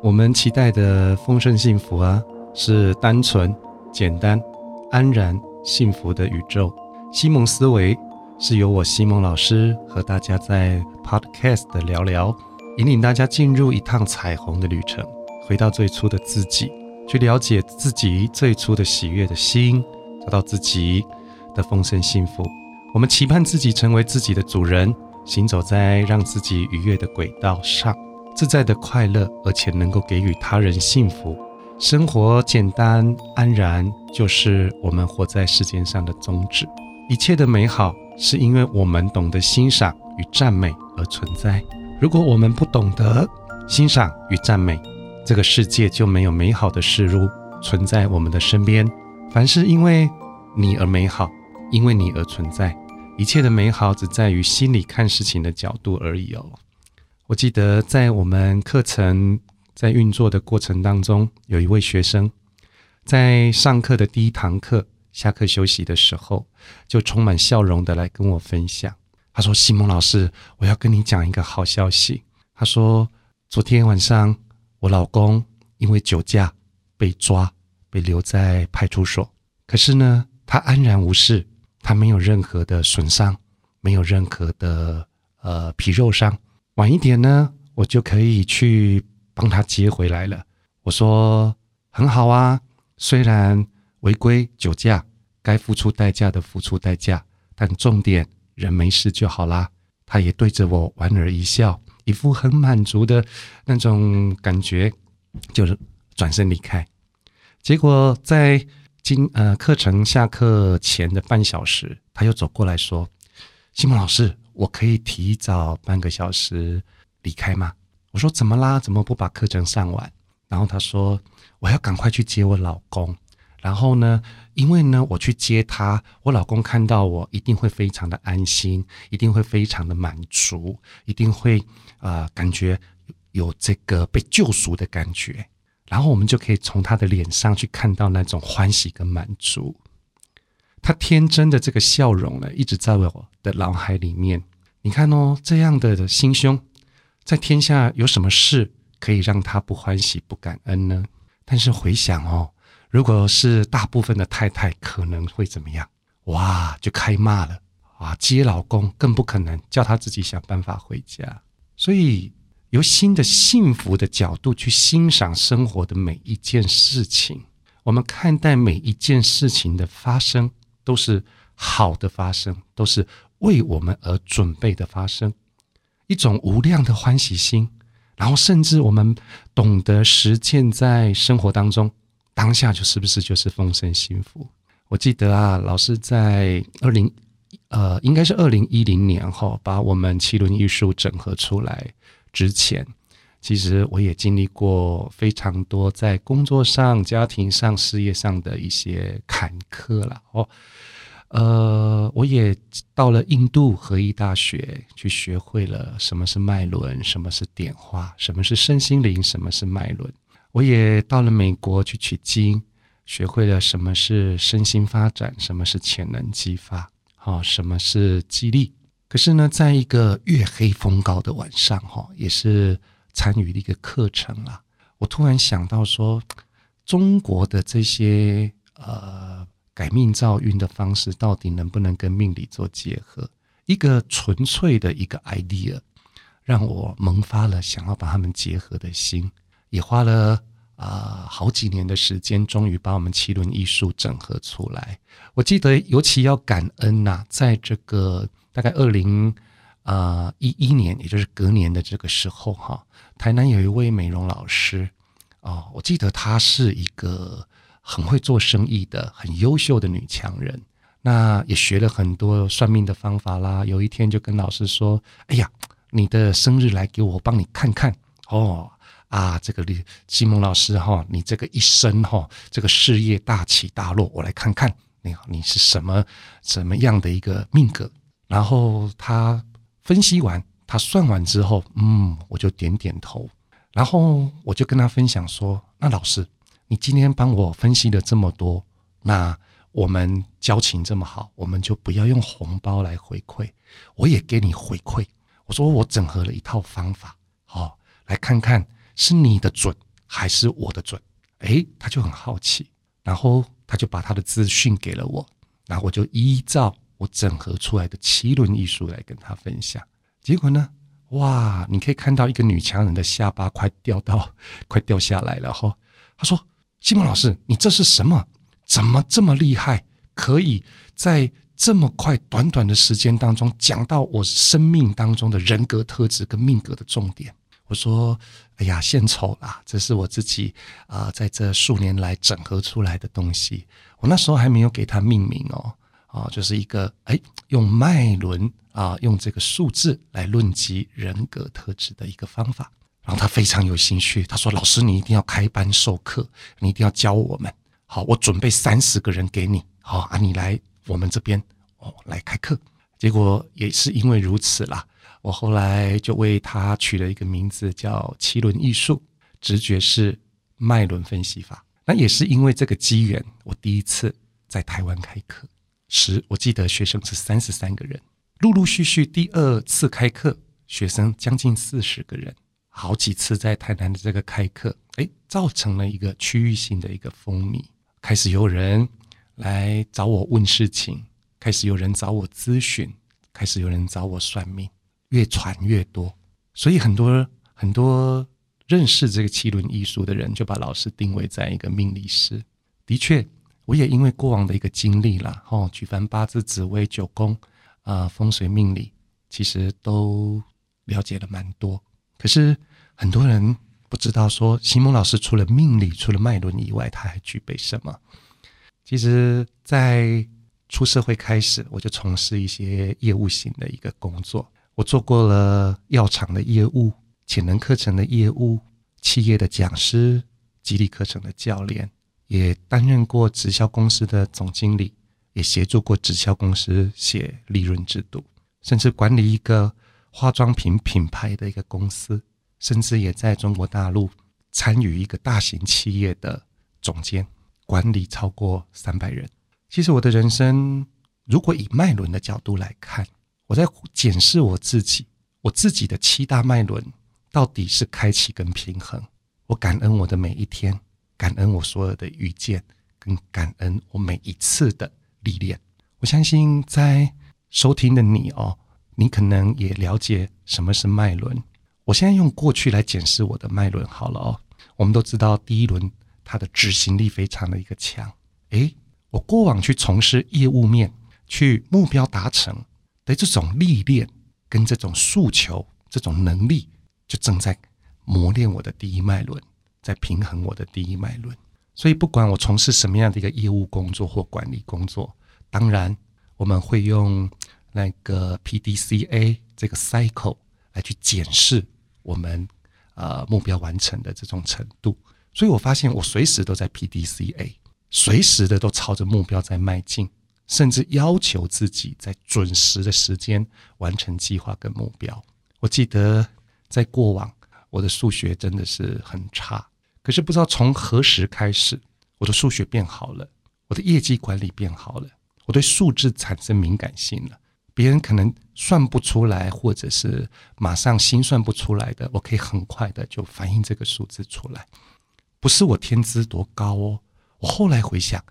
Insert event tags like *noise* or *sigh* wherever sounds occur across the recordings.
我们期待的丰盛幸福啊，是单纯、简单、安然、幸福的宇宙。西蒙思维是由我西蒙老师和大家在 Podcast 的聊聊，引领大家进入一趟彩虹的旅程，回到最初的自己，去了解自己最初的喜悦的心，找到自己的丰盛幸福。我们期盼自己成为自己的主人，行走在让自己愉悦的轨道上。自在的快乐，而且能够给予他人幸福，生活简单安然，就是我们活在世间上的宗旨。一切的美好，是因为我们懂得欣赏与赞美而存在。如果我们不懂得欣赏与赞美，这个世界就没有美好的事物存在我们的身边。凡是因为你而美好，因为你而存在，一切的美好只在于心里看事情的角度而已哦。我记得在我们课程在运作的过程当中，有一位学生在上课的第一堂课下课休息的时候，就充满笑容的来跟我分享。他说：“西蒙老师，我要跟你讲一个好消息。”他说：“昨天晚上我老公因为酒驾被抓，被留在派出所。可是呢，他安然无事，他没有任何的损伤，没有任何的呃皮肉伤。”晚一点呢，我就可以去帮他接回来了。我说很好啊，虽然违规酒驾，该付出代价的付出代价，但重点人没事就好啦。他也对着我莞尔一笑，一副很满足的那种感觉，就是转身离开。结果在今呃课程下课前的半小时，他又走过来说：“西蒙老师。”我可以提早半个小时离开吗？我说怎么啦？怎么不把课程上完？然后他说我要赶快去接我老公。然后呢，因为呢，我去接他，我老公看到我一定会非常的安心，一定会非常的满足，一定会啊感觉有这个被救赎的感觉。然后我们就可以从他的脸上去看到那种欢喜跟满足。他天真的这个笑容呢，一直在我的脑海里面。你看哦，这样的心胸，在天下有什么事可以让他不欢喜不感恩呢？但是回想哦，如果是大部分的太太，可能会怎么样？哇，就开骂了啊！接老公更不可能叫他自己想办法回家。所以，由新的幸福的角度去欣赏生活的每一件事情，我们看待每一件事情的发生。都是好的发生，都是为我们而准备的发生，一种无量的欢喜心。然后，甚至我们懂得实践在生活当中，当下就是不是就是丰盛幸福？我记得啊，老师在二零呃，应该是二零一零年后，把我们七轮艺术整合出来之前，其实我也经历过非常多在工作上、家庭上、事业上的一些坎坷了哦。呃，我也到了印度合一大学去学会了什么是脉轮，什么是点化，什么是身心灵，什么是脉轮。我也到了美国去取经，学会了什么是身心发展，什么是潜能激发，好，什么是激励。可是呢，在一个月黑风高的晚上，哈，也是参与了一个课程啊，我突然想到说，中国的这些呃。改命造运的方式到底能不能跟命理做结合？一个纯粹的一个 idea，让我萌发了想要把它们结合的心，也花了啊好几年的时间，终于把我们奇轮艺术整合出来。我记得尤其要感恩呐，在这个大概二零啊一一年，也就是隔年的这个时候哈，台南有一位美容老师哦，我记得她是一个。很会做生意的，很优秀的女强人，那也学了很多算命的方法啦。有一天就跟老师说：“哎呀，你的生日来给我帮你看看哦啊，这个李西蒙老师哈，你这个一生哈，这个事业大起大落，我来看看你好，你是什么什么样的一个命格？”然后他分析完，他算完之后，嗯，我就点点头。然后我就跟他分享说：“那老师，你今天帮我分析了这么多，那我们交情这么好，我们就不要用红包来回馈，我也给你回馈。我说我整合了一套方法，好，来看看是你的准还是我的准。”诶，他就很好奇，然后他就把他的资讯给了我，然后我就依照我整合出来的七轮艺术来跟他分享。结果呢？哇！你可以看到一个女强人的下巴快掉到 *laughs* 快掉下来了哈。他说：“西蒙老师，你这是什么？怎么这么厉害？可以在这么快短短的时间当中讲到我生命当中的人格特质跟命格的重点？”我说：“哎呀，献丑啦！这是我自己啊，在这数年来整合出来的东西。我那时候还没有给它命名哦。”啊，就是一个哎，用脉轮啊，用这个数字来论及人格特质的一个方法。然后他非常有兴趣，他说：“老师，你一定要开班授课，你一定要教我们。好，我准备三十个人给你，好啊，你来我们这边哦来开课。”结果也是因为如此啦，我后来就为他取了一个名字，叫奇轮艺术直觉是脉轮分析法。那也是因为这个机缘，我第一次在台湾开课。时，我记得学生是三十三个人，陆陆续续第二次开课，学生将近四十个人，好几次在台南的这个开课，哎，造成了一个区域性的一个风靡，开始有人来找我问事情，开始有人找我咨询，开始有人找我算命，越传越多，所以很多很多认识这个七轮艺术的人，就把老师定位在一个命理师，的确。我也因为过往的一个经历啦，哦，举凡八字、紫微、九宫啊、风水命理，其实都了解了蛮多。可是很多人不知道，说席蒙老师除了命理、除了脉轮以外，他还具备什么？其实，在出社会开始，我就从事一些业务型的一个工作。我做过了药厂的业务、潜能课程的业务、企业的讲师、激励课程的教练。也担任过直销公司的总经理，也协助过直销公司写利润制度，甚至管理一个化妆品品牌的一个公司，甚至也在中国大陆参与一个大型企业的总监，管理超过三百人。其实我的人生，如果以脉轮的角度来看，我在检视我自己，我自己的七大脉轮到底是开启跟平衡。我感恩我的每一天。感恩我所有的遇见，跟感恩我每一次的历练。我相信在收听的你哦，你可能也了解什么是脉轮。我现在用过去来检视我的脉轮好了哦。我们都知道第一轮它的执行力非常的一个强。诶，我过往去从事业务面，去目标达成的这种历练跟这种诉求、这种能力，就正在磨练我的第一脉轮。在平衡我的第一脉轮，所以不管我从事什么样的一个业务工作或管理工作，当然我们会用那个 P D C A 这个 cycle 来去检视我们呃目标完成的这种程度。所以我发现我随时都在 P D C A，随时的都朝着目标在迈进，甚至要求自己在准时的时间完成计划跟目标。我记得在过往。我的数学真的是很差，可是不知道从何时开始，我的数学变好了，我的业绩管理变好了，我对数字产生敏感性了。别人可能算不出来，或者是马上心算不出来的，我可以很快的就反映这个数字出来。不是我天资多高哦，我后来回想，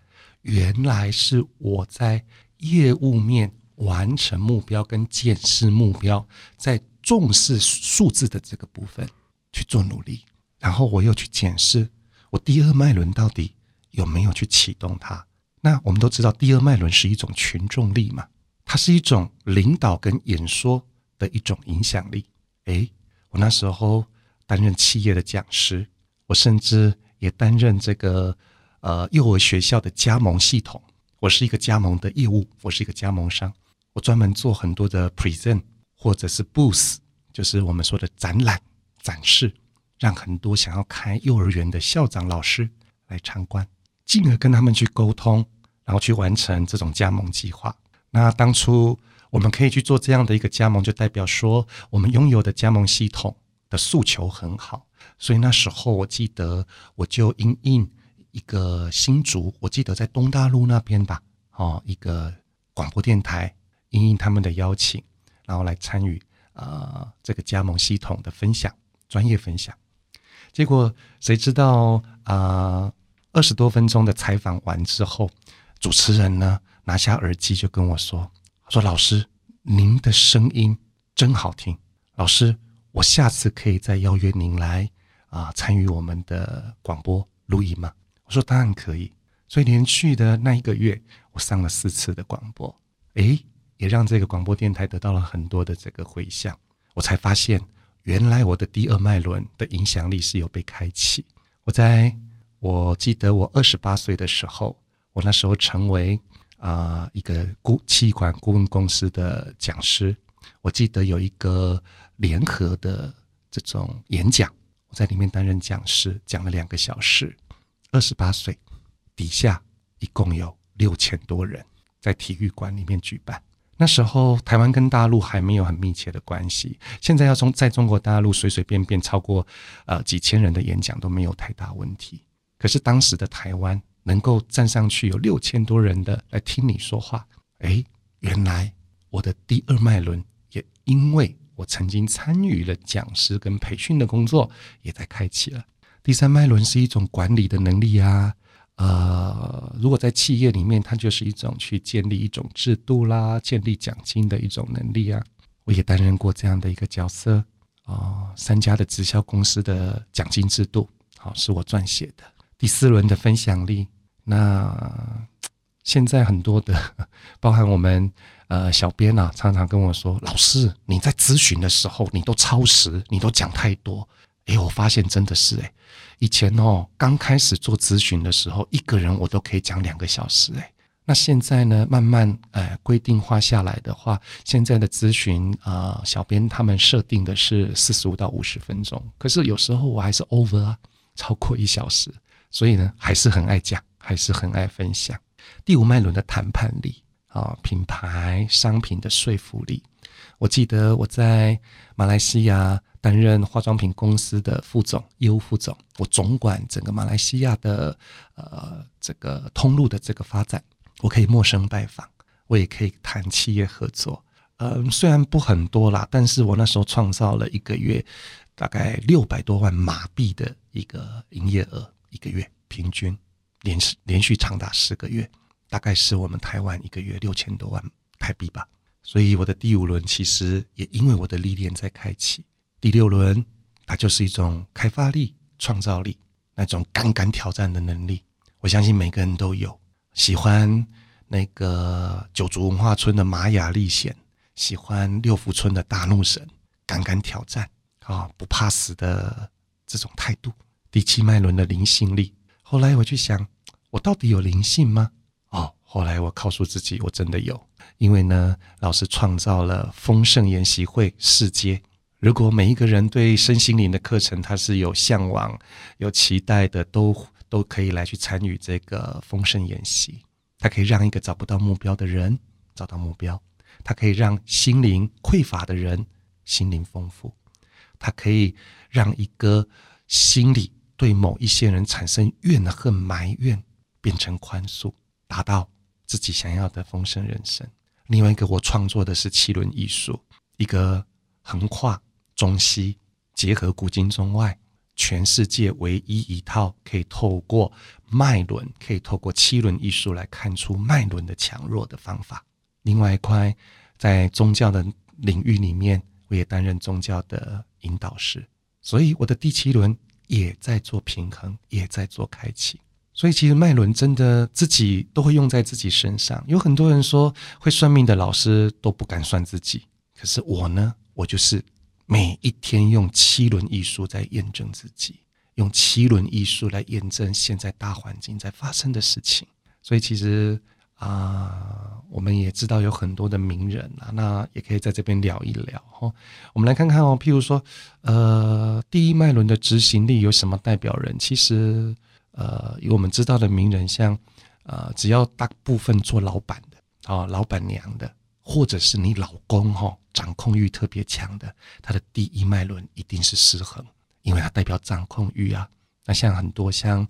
原来是我在业务面完成目标跟检视目标，在重视数字的这个部分。去做努力，然后我又去检视我第二脉轮到底有没有去启动它。那我们都知道，第二脉轮是一种群众力嘛，它是一种领导跟演说的一种影响力。诶，我那时候担任企业的讲师，我甚至也担任这个呃幼儿学校的加盟系统。我是一个加盟的业务，我是一个加盟商，我专门做很多的 present 或者是 booth，就是我们说的展览。展示，让很多想要开幼儿园的校长、老师来参观，进而跟他们去沟通，然后去完成这种加盟计划。那当初我们可以去做这样的一个加盟，就代表说我们拥有的加盟系统的诉求很好，所以那时候我记得我就应应一个新竹，我记得在东大陆那边吧，哦，一个广播电台应应他们的邀请，然后来参与呃这个加盟系统的分享，专业分享。结果谁知道啊？二十多分钟的采访完之后，主持人呢拿下耳机就跟我说：“说老师，您的声音真好听，老师，我下次可以再邀约您来啊参与我们的广播录音吗？”我说：“当然可以。”所以连续的那一个月，我上了四次的广播，诶，也让这个广播电台得到了很多的这个回响。我才发现，原来我的第二脉轮的影响力是有被开启。我在。我记得我二十八岁的时候，我那时候成为啊一个顾气管顾问公司的讲师。我记得有一个联合的这种演讲，我在里面担任讲师，讲了两个小时。二十八岁，底下一共有六千多人在体育馆里面举办。那时候台湾跟大陆还没有很密切的关系，现在要从在中国大陆随随便便超过呃几千人的演讲都没有太大问题。可是当时的台湾能够站上去有六千多人的来听你说话，哎，原来我的第二脉轮也因为我曾经参与了讲师跟培训的工作，也在开启了。第三脉轮是一种管理的能力啊，呃，如果在企业里面，它就是一种去建立一种制度啦，建立奖金的一种能力啊。我也担任过这样的一个角色啊，三家的直销公司的奖金制度，好，是我撰写的。第四轮的分享力，那现在很多的，*laughs* 包含我们呃小编啊，常常跟我说：“老师，你在咨询的时候，你都超时，你都讲太多。”哎，我发现真的是哎，以前哦刚开始做咨询的时候，一个人我都可以讲两个小时哎。那现在呢，慢慢呃规定化下来的话，现在的咨询啊，小编他们设定的是四十五到五十分钟，可是有时候我还是 over 啊，超过一小时。所以呢，还是很爱讲，还是很爱分享。第五脉轮的谈判力啊，品牌商品的说服力。我记得我在马来西亚担任化妆品公司的副总、业务副总，我总管整个马来西亚的呃这个通路的这个发展。我可以陌生拜访，我也可以谈企业合作。嗯，虽然不很多啦，但是我那时候创造了一个月大概六百多万马币的一个营业额。一个月平均连续连续长达十个月，大概是我们台湾一个月六千多万台币吧。所以我的第五轮其实也因为我的历练在开启。第六轮它就是一种开发力、创造力，那种敢敢挑战的能力。我相信每个人都有。喜欢那个九族文化村的玛雅历险，喜欢六福村的大怒神，敢敢挑战啊，不怕死的这种态度。第七脉轮的灵性力，后来我去想，我到底有灵性吗？哦，后来我告诉自己，我真的有，因为呢，老师创造了丰盛研习会世界。如果每一个人对身心灵的课程，他是有向往、有期待的，都都可以来去参与这个丰盛演习。它可以让一个找不到目标的人找到目标，它可以让心灵匮乏的人心灵丰富，它可以让一个心理。对某一些人产生怨恨、埋怨，变成宽恕，达到自己想要的丰盛人生。另外一个，我创作的是七轮艺术，一个横跨中西、结合古今中外，全世界唯一一套可以透过脉轮，可以透过七轮艺术来看出脉轮的强弱的方法。另外一块，在宗教的领域里面，我也担任宗教的引导师，所以我的第七轮。也在做平衡，也在做开启，所以其实脉轮真的自己都会用在自己身上。有很多人说会算命的老师都不敢算自己，可是我呢，我就是每一天用七轮艺术在验证自己，用七轮艺术来验证现在大环境在发生的事情。所以其实。啊，我们也知道有很多的名人啊，那也可以在这边聊一聊哈。我们来看看哦，譬如说，呃，第一脉轮的执行力有什么代表人？其实，呃，有我们知道的名人，像呃，只要大部分做老板的啊，老板娘的，或者是你老公哈，掌控欲特别强的，他的第一脉轮一定是失衡，因为它代表掌控欲啊。那像很多像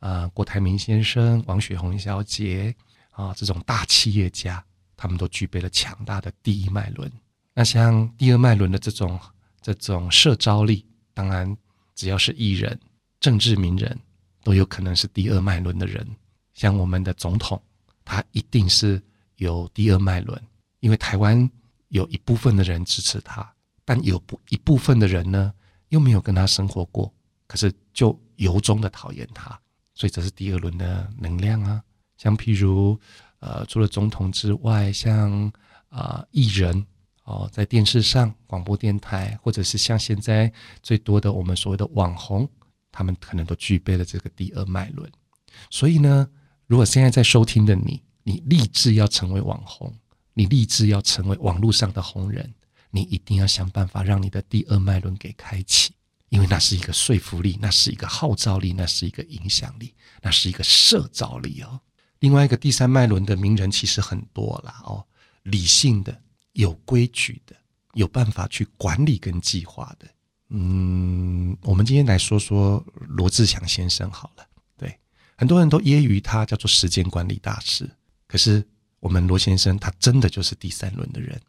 呃郭台铭先生、王雪红小姐啊这种大企业家，他们都具备了强大的第一脉轮。那像第二脉轮的这种这种社招力，当然只要是艺人、政治名人，都有可能是第二脉轮的人。像我们的总统，他一定是有第二脉轮，因为台湾有一部分的人支持他，但有不一部分的人呢，又没有跟他生活过，可是就由衷的讨厌他，所以这是第二轮的能量啊。像譬如，呃，除了总统之外，像啊艺人哦，在电视上、广播电台，或者是像现在最多的我们所谓的网红，他们可能都具备了这个第二脉轮，所以呢。如果现在在收听的你，你立志要成为网红，你立志要成为网络上的红人，你一定要想办法让你的第二脉轮给开启，因为那是一个说服力，那是一个号召力，那是一个影响力，那是一个社造力哦。另外一个第三脉轮的名人其实很多啦哦，理性的、有规矩的、有办法去管理跟计划的。嗯，我们今天来说说罗志祥先生好了。对很多人都揶揄他叫做时间管理大师，可是我们罗先生他真的就是第三轮的人，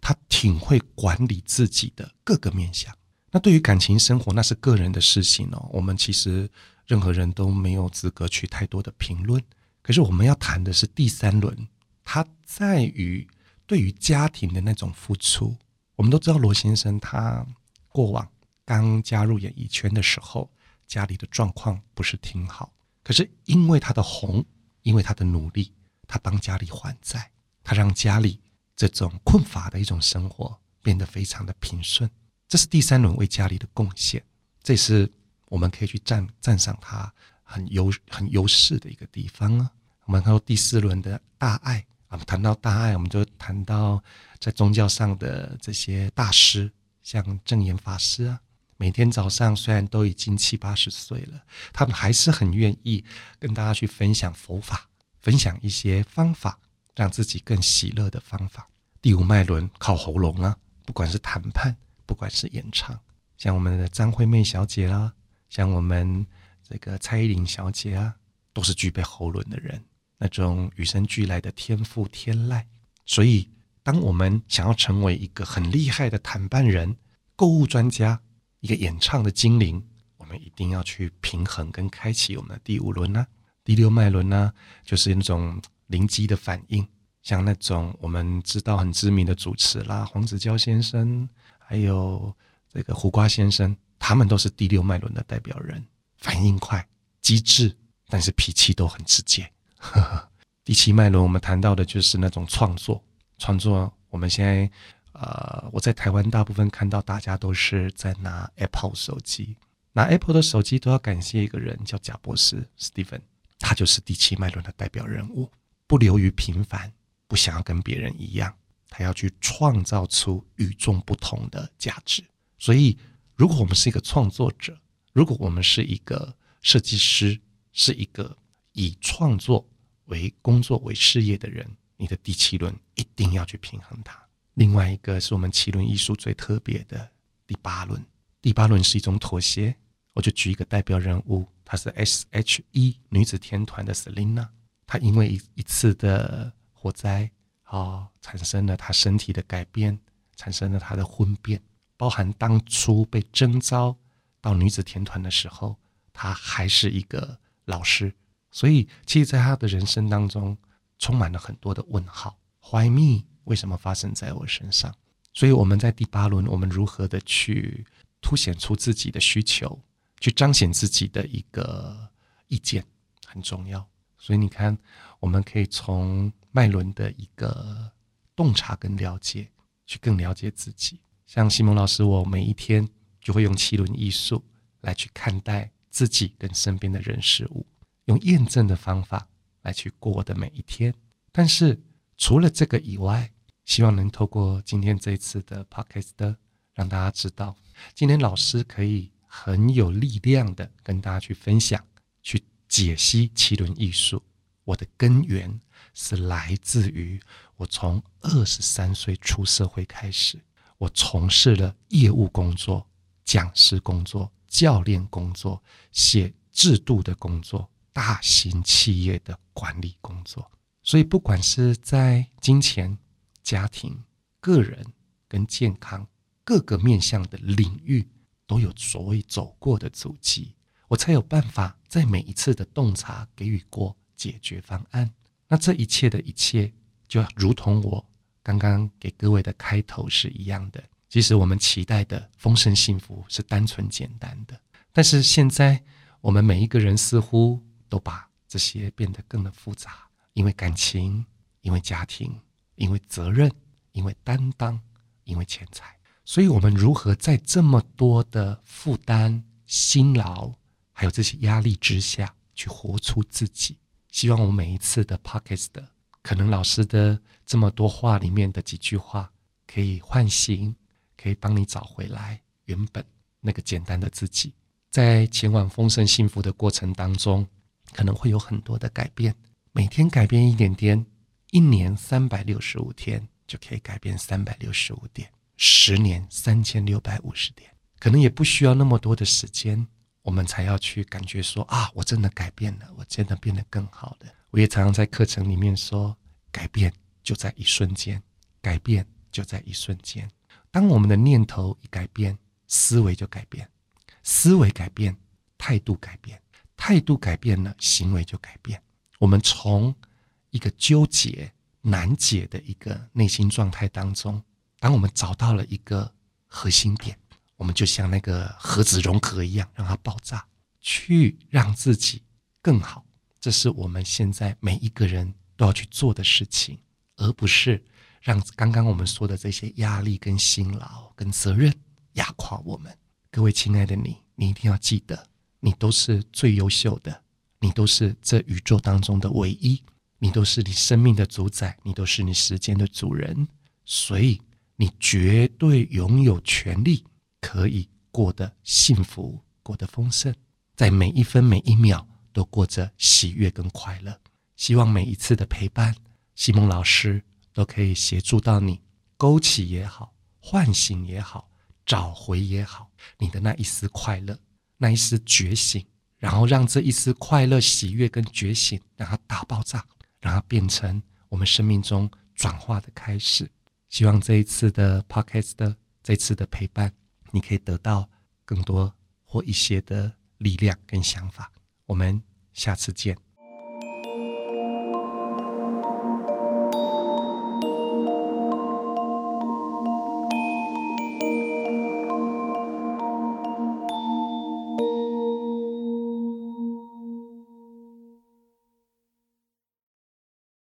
他挺会管理自己的各个面相。那对于感情生活，那是个人的事情哦，我们其实任何人都没有资格去太多的评论。可是我们要谈的是第三轮，他在于对于家庭的那种付出。我们都知道罗先生他过往刚加入演艺圈的时候，家里的状况不是挺好。可是因为他的红，因为他的努力，他帮家里还债，他让家里这种困乏的一种生活变得非常的平顺。这是第三轮为家里的贡献，这是我们可以去赞赞赏他很优很优势的一个地方啊。我们看到第四轮的大爱啊，谈到大爱，我们就谈到在宗教上的这些大师，像正言法师啊。每天早上虽然都已经七八十岁了，他们还是很愿意跟大家去分享佛法，分享一些方法，让自己更喜乐的方法。第五脉轮靠喉咙啊，不管是谈判，不管是演唱，像我们的张惠妹小姐啦，像我们这个蔡依林小姐啊，都是具备喉咙的人，那种与生俱来的天赋天籁。所以，当我们想要成为一个很厉害的谈判人、购物专家，一个演唱的精灵，我们一定要去平衡跟开启我们的第五轮呢，第六脉轮呢，就是那种灵机的反应，像那种我们知道很知名的主持啦，黄子佼先生，还有这个胡瓜先生，他们都是第六脉轮的代表人，反应快、机智，但是脾气都很直接。*laughs* 第七脉轮我们谈到的就是那种创作，创作，我们现在。呃，我在台湾大部分看到大家都是在拿 Apple 手机，拿 Apple 的手机都要感谢一个人叫贾博士 Stephen，他就是第七脉轮的代表人物，不流于平凡，不想要跟别人一样，他要去创造出与众不同的价值。所以，如果我们是一个创作者，如果我们是一个设计师，是一个以创作为工作为事业的人，你的第七轮一定要去平衡它。另外一个是我们七轮艺术最特别的第八轮，第八轮是一种妥协。我就举一个代表人物，她是 S.H.E 女子天团的 Selina。她因为一一次的火灾，啊，产生了她身体的改变，产生了她的婚变。包含当初被征召到女子天团的时候，她还是一个老师。所以，其实在她的人生当中，充满了很多的问号。Why me？为什么发生在我身上？所以我们在第八轮，我们如何的去凸显出自己的需求，去彰显自己的一个意见，很重要。所以你看，我们可以从脉轮的一个洞察跟了解，去更了解自己。像西蒙老师，我每一天就会用七轮艺术来去看待自己跟身边的人事物，用验证的方法来去过我的每一天。但是。除了这个以外，希望能透过今天这一次的 podcast，让大家知道，今天老师可以很有力量的跟大家去分享、去解析奇轮艺术。我的根源是来自于我从二十三岁出社会开始，我从事了业务工作、讲师工作教练工作，写制度的工作，大型企业的管理工作。所以，不管是在金钱、家庭、个人跟健康各个面向的领域，有所谓走过的足迹，我才有办法在每一次的洞察给予过解决方案。那这一切的一切，就如同我刚刚给各位的开头是一样的。其实我们期待的丰盛幸福是单纯简单的，但是现在我们每一个人似乎都把这些变得更的复杂，因为感情，因为家庭，因为责任，因为担当，因为钱财。所以，我们如何在这么多的负担、辛劳，还有这些压力之下去活出自己？希望我们每一次的 pocket 的，可能老师的这么多话里面的几句话，可以唤醒。可以帮你找回来原本那个简单的自己，在前往丰盛幸福的过程当中，可能会有很多的改变。每天改变一点点，一年三百六十五天就可以改变三百六十五点，十年三千六百五十点，可能也不需要那么多的时间，我们才要去感觉说啊，我真的改变了，我真的变得更好了。我也常常在课程里面说，改变就在一瞬间，改变就在一瞬间。当我们的念头一改变，思维就改变；思维改变，态度改变；态度改变了，行为就改变。我们从一个纠结难解的一个内心状态当中，当我们找到了一个核心点，我们就像那个核子融合一样，让它爆炸，去让自己更好。这是我们现在每一个人都要去做的事情，而不是。让刚刚我们说的这些压力、跟辛劳、跟责任压垮我们。各位亲爱的你，你一定要记得，你都是最优秀的，你都是这宇宙当中的唯一，你都是你生命的主宰，你都是你时间的主人，所以你绝对拥有权利，可以过得幸福，过得丰盛，在每一分每一秒都过着喜悦跟快乐。希望每一次的陪伴，西蒙老师。都可以协助到你，勾起也好，唤醒也好，找回也好，你的那一丝快乐，那一丝觉醒，然后让这一丝快乐、喜悦跟觉醒，让它大爆炸，让它变成我们生命中转化的开始。希望这一次的 podcast 的这次的陪伴，你可以得到更多或一些的力量跟想法。我们下次见。